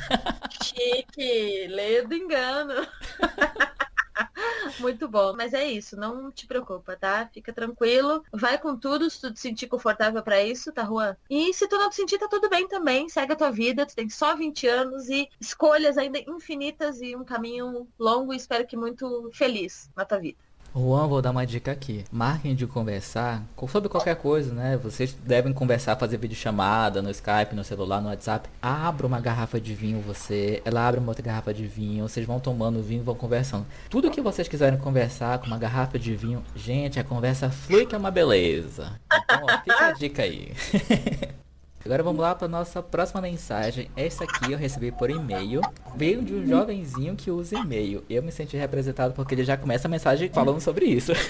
Chique, ledo engano. Muito bom. Mas é isso, não te preocupa, tá? Fica tranquilo. Vai com tudo se tu te sentir confortável para isso, tá, Juan? E se tu não te sentir, tá tudo bem também. Segue a tua vida. Tu tem só 20 anos e escolhas ainda infinitas e um caminho longo e espero que muito feliz na tua vida. Juan, vou dar uma dica aqui. Marquem de conversar sobre qualquer coisa, né? Vocês devem conversar, fazer videochamada no Skype, no celular, no WhatsApp. Abra uma garrafa de vinho, você. Ela abre uma outra garrafa de vinho. Vocês vão tomando vinho vão conversando. Tudo que vocês quiserem conversar com uma garrafa de vinho, gente, a conversa flui que é uma beleza. Então, ó, fica a dica aí. Agora vamos lá para nossa próxima mensagem. Essa aqui eu recebi por e-mail. Veio de um jovenzinho que usa e-mail. Eu me senti representado porque ele já começa a mensagem falando sobre isso.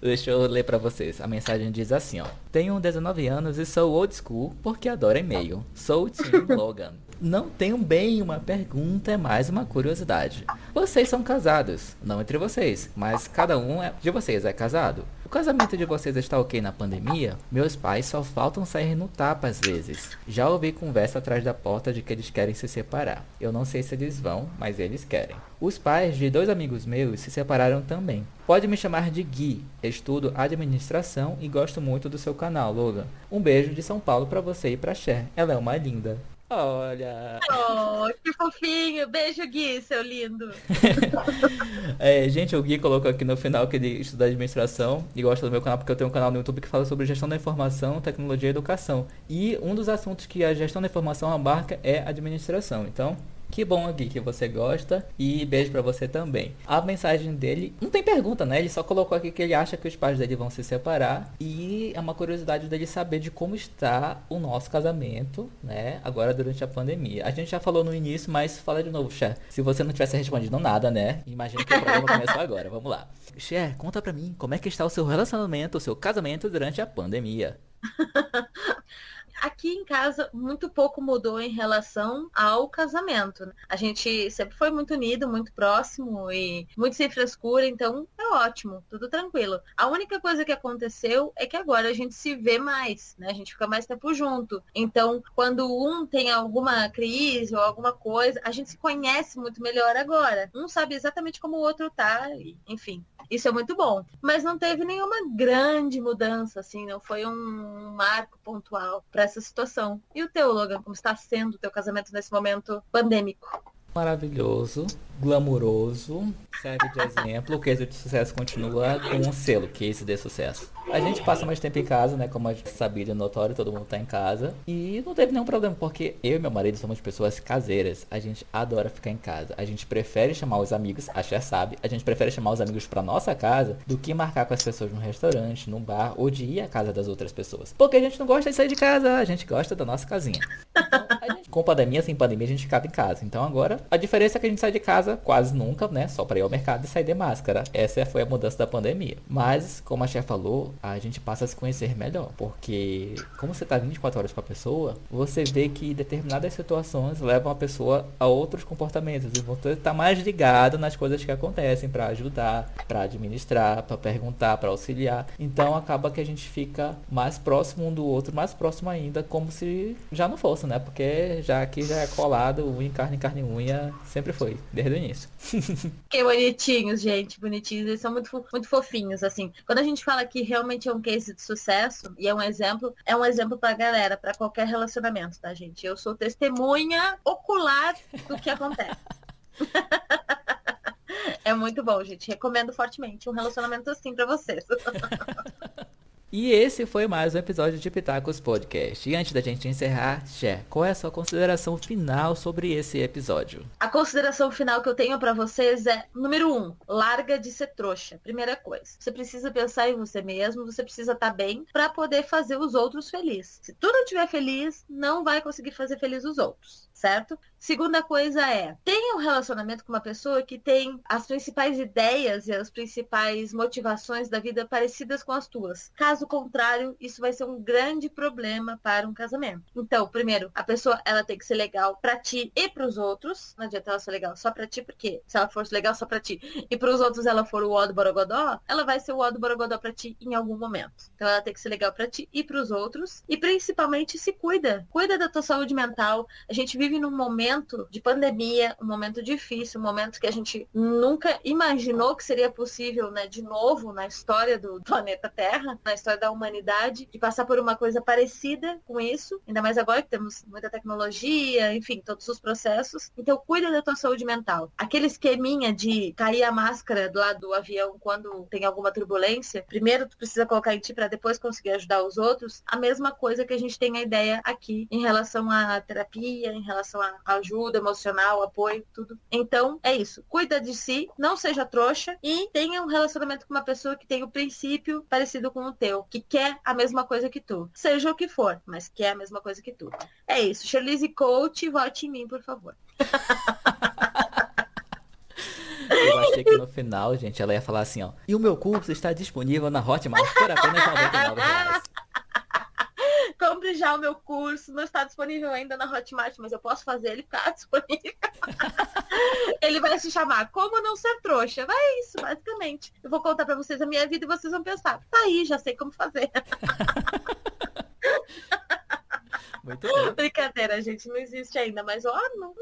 Deixa eu ler para vocês. A mensagem diz assim, ó. Tenho 19 anos e sou old school porque adoro e-mail. Sou o Tim Logan. Não tenho bem uma pergunta, é mais uma curiosidade. Vocês são casados, não entre vocês, mas cada um é, de vocês é casado. O casamento de vocês está ok na pandemia? Meus pais só faltam sair no tapa às vezes. Já ouvi conversa atrás da porta de que eles querem se separar. Eu não sei se eles vão, mas eles querem. Os pais de dois amigos meus se separaram também. Pode me chamar de Gui. Estudo administração e gosto muito do seu canal, Logan. Um beijo de São Paulo para você e para Cher. Ela é uma linda. Olha. Oh, que fofinho. Beijo, Gui, seu lindo. é, gente, o Gui colocou aqui no final que ele estuda administração e gosta do meu canal porque eu tenho um canal no YouTube que fala sobre gestão da informação, tecnologia e educação. E um dos assuntos que a gestão da informação abarca é administração. Então, que bom aqui que você gosta e beijo para você também. A mensagem dele não tem pergunta, né? Ele só colocou aqui que ele acha que os pais dele vão se separar e é uma curiosidade dele saber de como está o nosso casamento, né? Agora durante a pandemia. A gente já falou no início, mas fala de novo, Cher. Se você não tivesse respondido nada, né? Imagina que o programa começou agora. Vamos lá. Cher, conta pra mim como é que está o seu relacionamento, o seu casamento durante a pandemia. aqui em casa muito pouco mudou em relação ao casamento. Né? A gente sempre foi muito unido, muito próximo e muito sem frescura, então é ótimo, tudo tranquilo. A única coisa que aconteceu é que agora a gente se vê mais, né? A gente fica mais tempo junto. Então, quando um tem alguma crise ou alguma coisa, a gente se conhece muito melhor agora. Um sabe exatamente como o outro tá, enfim. Isso é muito bom. Mas não teve nenhuma grande mudança, assim, não foi um marco pontual para essa situação. E o teu, Logan, como está sendo o teu casamento nesse momento pandêmico? Maravilhoso, glamuroso, serve de exemplo. O case de sucesso continua com um selo, case de sucesso. A gente passa mais tempo em casa, né? Como a gente sabia, notório, todo mundo tá em casa. E não teve nenhum problema, porque eu e meu marido somos pessoas caseiras. A gente adora ficar em casa. A gente prefere chamar os amigos, a Cher sabe, a gente prefere chamar os amigos pra nossa casa do que marcar com as pessoas num restaurante, num bar ou de ir à casa das outras pessoas. Porque a gente não gosta de sair de casa, a gente gosta da nossa casinha. Então, gente, com pandemia, sem pandemia, a gente ficava em casa. Então agora, a diferença é que a gente sai de casa casa quase nunca, né? Só para ir ao mercado e sair de máscara. Essa foi a mudança da pandemia. Mas, como a chefe falou, a gente passa a se conhecer melhor. Porque, como você tá 24 horas com a pessoa, você vê que determinadas situações levam a pessoa a outros comportamentos. E você tá mais ligado nas coisas que acontecem para ajudar, para administrar, para perguntar, para auxiliar. Então acaba que a gente fica mais próximo um do outro, mais próximo ainda, como se já não fosse, né? Porque já aqui já é colado, unha, carne, carne, unha, sempre foi, desde o início. que bonitinhos, gente, bonitinhos. Eles são muito, muito fofinhos, assim. Quando a gente fala que realmente é um case de sucesso e é um exemplo, é um exemplo pra galera, para qualquer relacionamento, tá, gente? Eu sou testemunha ocular do que acontece. É muito bom, gente. Recomendo fortemente um relacionamento assim para vocês. E esse foi mais um episódio de Pitacos Podcast. E antes da gente encerrar, Cher, qual é a sua consideração final sobre esse episódio? A consideração final que eu tenho para vocês é, número um, larga de ser trouxa. Primeira coisa, você precisa pensar em você mesmo, você precisa estar tá bem para poder fazer os outros felizes. Se tu não estiver feliz, não vai conseguir fazer feliz os outros, certo? Segunda coisa é, tenha um relacionamento com uma pessoa que tem as principais ideias e as principais motivações da vida parecidas com as tuas. Caso contrário, isso vai ser um grande problema para um casamento. Então, primeiro, a pessoa ela tem que ser legal para ti e para os outros. Não adianta ela ser legal só para ti, porque se ela for legal só para ti e para os outros ela for o ó do borogodó, ela vai ser o ó do borogodó para ti em algum momento. Então, ela tem que ser legal para ti e para os outros e principalmente se cuida. Cuida da tua saúde mental. A gente vive num momento momento de pandemia, um momento difícil, um momento que a gente nunca imaginou que seria possível, né, de novo na história do planeta Terra, na história da humanidade, de passar por uma coisa parecida com isso, ainda mais agora que temos muita tecnologia, enfim, todos os processos. Então, cuida da tua saúde mental. Aquele esqueminha de cair a máscara do lado do avião quando tem alguma turbulência, primeiro tu precisa colocar em ti para depois conseguir ajudar os outros, a mesma coisa que a gente tem a ideia aqui em relação à terapia, em relação a ajuda emocional, apoio, tudo. Então, é isso. Cuida de si, não seja trouxa e tenha um relacionamento com uma pessoa que tem o princípio parecido com o teu, que quer a mesma coisa que tu. Seja o que for, mas quer a mesma coisa que tu. É isso. Charlize Coach, vote em mim, por favor. Eu achei que no final, gente, ela ia falar assim, ó. E o meu curso está disponível na Hotmart por apenas 99 reais compre já o meu curso, não está disponível ainda na Hotmart, mas eu posso fazer ele ficar disponível. ele vai se chamar Como Não Ser Trouxa. Vai é isso, basicamente. Eu vou contar para vocês a minha vida e vocês vão pensar, tá aí, já sei como fazer. Muito bem. Brincadeira, gente, não existe ainda, mas ó, uma,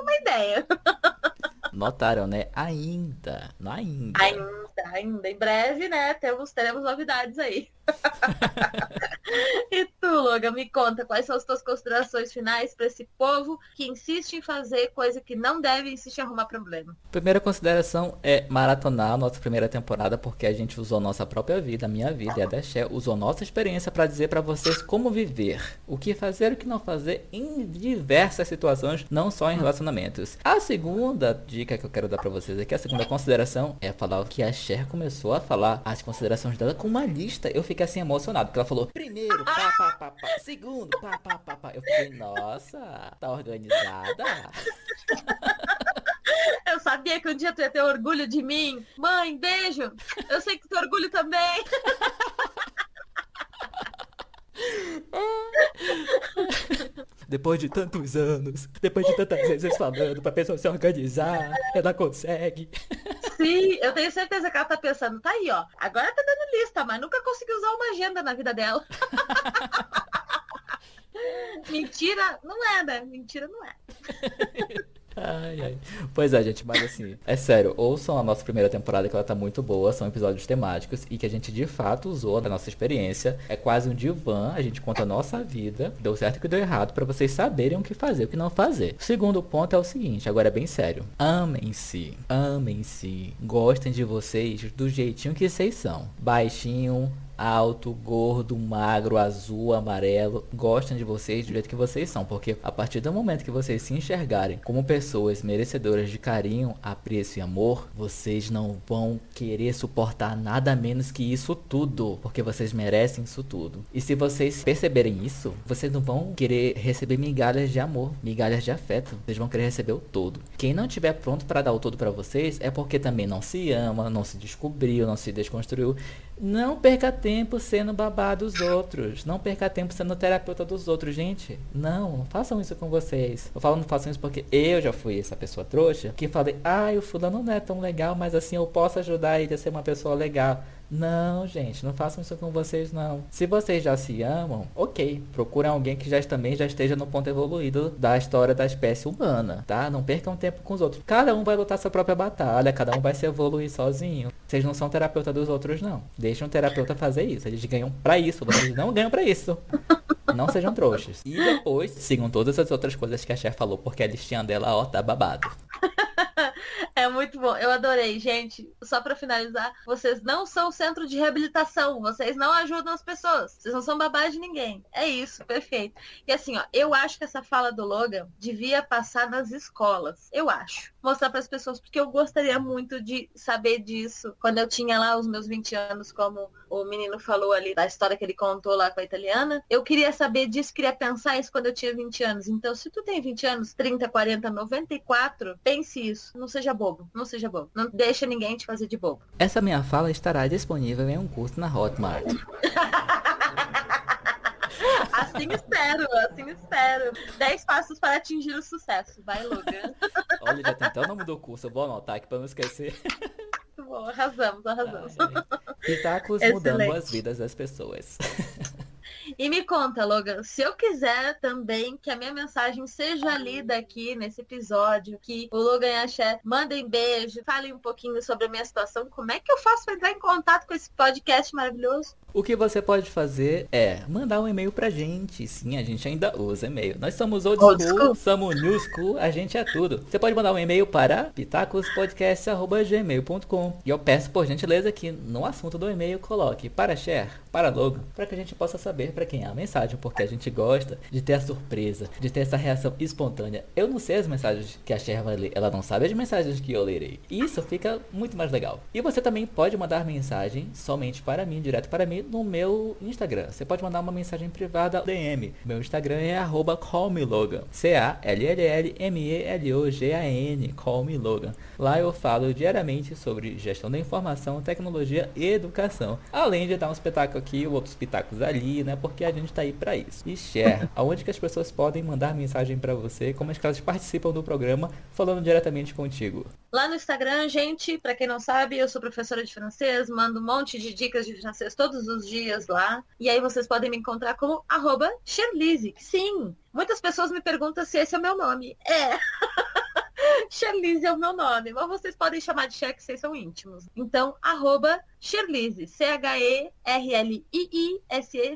uma ideia. Notaram, né? Ainda, ainda. Ainda, ainda. Em breve, né? Temos, teremos novidades aí. e Logan, me conta quais são as tuas considerações finais para esse povo que insiste em fazer coisa que não deve e insiste em arrumar problema. Primeira consideração é maratonar a nossa primeira temporada porque a gente usou nossa própria vida, a minha vida e a da Xé, usou nossa experiência para dizer para vocês como viver, o que fazer e o que não fazer em diversas situações, não só em relacionamentos. A segunda dica que eu quero dar para vocês aqui, a segunda consideração é falar o que a Cher começou a falar, as considerações dela com uma lista. Eu fiquei assim emocionado, porque ela falou, primeiro, pá, pá, pá, pá, segundo, pá, pá, pá, pá. Eu fiquei, nossa, tá organizada. Eu sabia que um dia tu ia ter orgulho de mim. Mãe, beijo. Eu sei que tu orgulho também. Depois de tantos anos, depois de tantas vezes falando pra pessoa se organizar, ela consegue. Sim, eu tenho certeza que ela tá pensando, tá aí, ó. Agora tá dando lista, mas nunca conseguiu usar uma agenda na vida dela. Mentira não é, né? Mentira não é. Ai, ai. Pois é, gente, mas assim, é sério, ouçam a nossa primeira temporada que ela tá muito boa, são episódios temáticos e que a gente de fato usou da nossa experiência. É quase um divã, a gente conta a nossa vida, deu certo que deu errado, para vocês saberem o que fazer e o que não fazer. O segundo ponto é o seguinte, agora é bem sério. Amem-se, amem-se, gostem de vocês do jeitinho que vocês são. Baixinho, alto, gordo, magro, azul, amarelo, gostam de vocês do jeito que vocês são. Porque a partir do momento que vocês se enxergarem como pessoas merecedoras de carinho, apreço e amor, vocês não vão querer suportar nada menos que isso tudo. Porque vocês merecem isso tudo. E se vocês perceberem isso, vocês não vão querer receber migalhas de amor, migalhas de afeto. Vocês vão querer receber o todo. Quem não tiver pronto para dar o todo para vocês é porque também não se ama, não se descobriu, não se desconstruiu. Não perca tempo sendo babá dos outros. Não perca tempo sendo terapeuta dos outros, gente. Não, não façam isso com vocês. Eu falo não façam isso porque eu já fui essa pessoa trouxa que falei, ah, o fulano não é tão legal, mas assim eu posso ajudar ele a ser uma pessoa legal. Não, gente, não façam isso com vocês não. Se vocês já se amam, ok, procurem alguém que já também já esteja no ponto evoluído da história da espécie humana, tá? Não percam tempo com os outros. Cada um vai lutar sua própria batalha, cada um vai se evoluir sozinho. Vocês não são terapeuta dos outros não. Deixem um terapeuta fazer isso. Eles ganham para isso, vocês não ganham para isso. Não sejam trouxas. E depois sigam todas as outras coisas que a chefe falou, porque a listinha dela, ó, tá babado. É muito bom. Eu adorei, gente. Só para finalizar, vocês não são centro de reabilitação. Vocês não ajudam as pessoas. Vocês não são babá de ninguém. É isso, perfeito. E assim, ó, eu acho que essa fala do Logan devia passar nas escolas. Eu acho. Mostrar para as pessoas, porque eu gostaria muito de saber disso. Quando eu tinha lá os meus 20 anos, como o menino falou ali da história que ele contou lá com a italiana, eu queria saber disso, queria pensar isso quando eu tinha 20 anos. Então, se tu tem 20 anos, 30, 40, 94, pense isso. Não seja bobo. Não seja bobo. Não deixa ninguém te fazer de bobo. Essa minha fala estará disponível em um curso na Hotmart. assim espero, assim espero. 10 passos para atingir o sucesso. Vai, Logan. Olha, já tem até o nome do curso. Eu vou anotar aqui para não esquecer. Muito bom, arrasamos, arrasamos. Pitacos mudando as vidas das pessoas. E me conta, Logan, se eu quiser também que a minha mensagem seja lida aqui nesse episódio, que o Logan e a Cher mandem beijo, falem um pouquinho sobre a minha situação, como é que eu faço para entrar em contato com esse podcast maravilhoso? O que você pode fazer é mandar um e-mail pra gente. Sim, a gente ainda usa e-mail. Nós somos old, school, somos new school, a gente é tudo. Você pode mandar um e-mail para pitacospodcast.gmail.com E eu peço por gentileza que no assunto do e-mail coloque para share, para logo, para que a gente possa saber para quem é a mensagem, porque a gente gosta de ter a surpresa, de ter essa reação espontânea. Eu não sei as mensagens que a Cher vai ler, ela não sabe as mensagens que eu lerei. Isso fica muito mais legal. E você também pode mandar mensagem somente para mim, direto para mim no meu Instagram. Você pode mandar uma mensagem privada DM. Meu Instagram é arroba callmelogan. C-A-L-L-L-M-E-L-O-G-A-N. Callmelogan. Lá eu falo diariamente sobre gestão da informação, tecnologia e educação. Além de dar um espetáculo aqui, outros pitacos ali, né? Porque a gente tá aí para isso. E share, aonde que as pessoas podem mandar mensagem para você, como as elas participam do programa, falando diretamente contigo. Lá no Instagram, gente, para quem não sabe, eu sou professora de francês, mando um monte de dicas de francês todos os dias lá. E aí vocês podem me encontrar como arroba Sim, muitas pessoas me perguntam se esse é o meu nome. É. Charlize é o meu nome, mas vocês podem chamar de Cher que vocês são íntimos. Então, arroba Cherlise, C-H-E-R-L-I-I-S-E,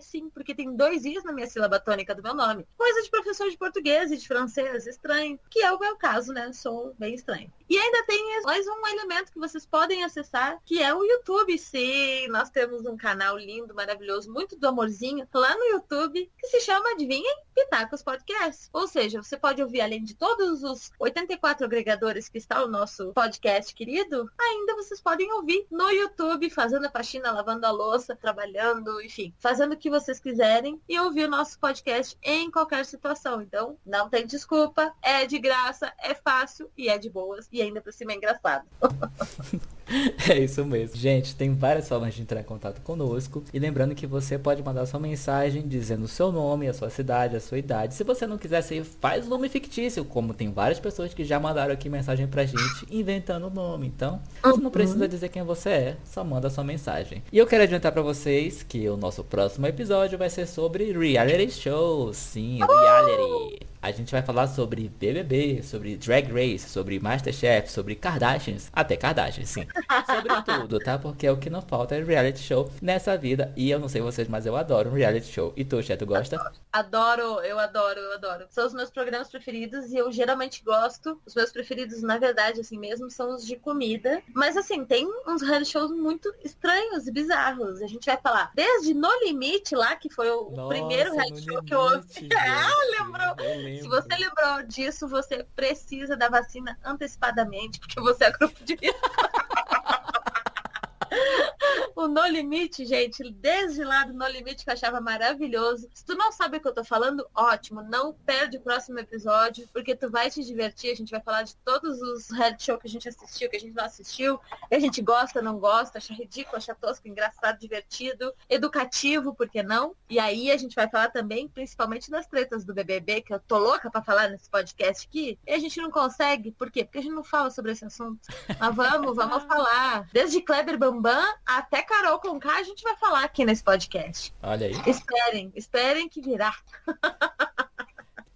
sim, porque tem dois Is na minha sílaba tônica do meu nome. Coisa de professor de português e de francês, estranho, que é o meu caso, né? Sou bem estranho. E ainda tem mais um elemento que vocês podem acessar, que é o YouTube. Sim, nós temos um canal lindo, maravilhoso, muito do amorzinho, lá no YouTube, que se chama, adivinhem, Pitacos Podcast. Ou seja, você pode ouvir, além de todos os 84 agregadores que está o nosso podcast querido, ainda vocês podem ouvir no YouTube fazendo a faxina, lavando a louça, trabalhando, enfim, fazendo o que vocês quiserem e ouvir o nosso podcast em qualquer situação. Então, não tem desculpa, é de graça, é fácil e é de boas e ainda por cima é engraçado. É isso mesmo. Gente, tem várias formas de entrar em contato conosco. E lembrando que você pode mandar sua mensagem dizendo o seu nome, a sua cidade, a sua idade. Se você não quiser ser, faz nome fictício, como tem várias pessoas que já mandaram aqui mensagem pra gente inventando o nome. Então, você não precisa dizer quem você é, só manda sua mensagem. E eu quero adiantar para vocês que o nosso próximo episódio vai ser sobre reality shows. Sim, reality. A gente vai falar sobre BBB, sobre Drag Race, sobre Masterchef, sobre Kardashians, até Kardashians, sim. sobre tudo, tá? Porque é o que não falta é reality show nessa vida. E eu não sei vocês, mas eu adoro um reality show. E tu, Xé, tu gosta? Adoro, eu adoro, eu adoro. São os meus programas preferidos e eu geralmente gosto. Os meus preferidos, na verdade, assim mesmo, são os de comida. Mas assim, tem uns reality shows muito estranhos e bizarros. A gente vai falar desde No Limite lá, que foi o Nossa, primeiro reality show que eu ouvi. ah, lembrou? Se você lembrou disso, você precisa da vacina antecipadamente, porque você é grupo de risco. o No Limite, gente, desde lá do No Limite que eu achava maravilhoso. Se tu não sabe o que eu tô falando, ótimo. Não perde o próximo episódio, porque tu vai te divertir. A gente vai falar de todos os reality show que a gente assistiu, que a gente não assistiu, que a gente gosta, não gosta, acha ridículo, acha tosco, engraçado, divertido, educativo, por que não? E aí a gente vai falar também, principalmente das tretas do BBB, que eu tô louca pra falar nesse podcast aqui. E a gente não consegue, por quê? Porque a gente não fala sobre esse assunto. Mas vamos, vamos falar. Desde Kleber Bambam até Carol com K a gente vai falar aqui nesse podcast. Olha aí. Esperem, esperem que virá.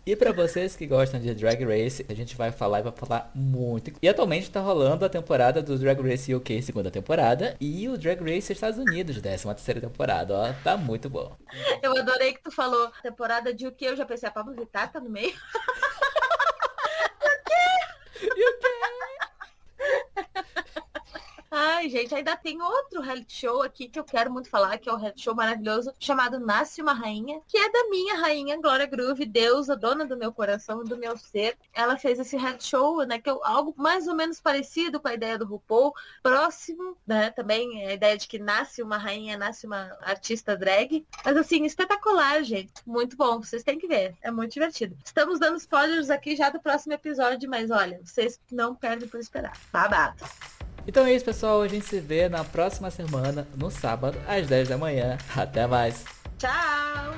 E para vocês que gostam de Drag Race, a gente vai falar e vai falar muito. E atualmente tá rolando a temporada do Drag Race UK, segunda temporada, e o Drag Race Estados Unidos, décima terceira temporada, ó, tá muito bom. Eu adorei que tu falou temporada de UK, eu já pensei, a Pablo Vittar tá no meio. o quê? UK! Ai, gente, ainda tem outro reality show aqui que eu quero muito falar, que é um reality show maravilhoso, chamado Nasce uma Rainha, que é da minha rainha Glória Groove, deusa, dona do meu coração, do meu ser. Ela fez esse reality show, né, que é algo mais ou menos parecido com a ideia do RuPaul, próximo, né, também a ideia de que nasce uma rainha, nasce uma artista drag. Mas assim, espetacular, gente. Muito bom, vocês têm que ver. É muito divertido. Estamos dando spoilers aqui já do próximo episódio, mas olha, vocês não perdem por esperar. Babado. Então é isso, pessoal. A gente se vê na próxima semana, no sábado, às 10 da manhã. Até mais. Tchau!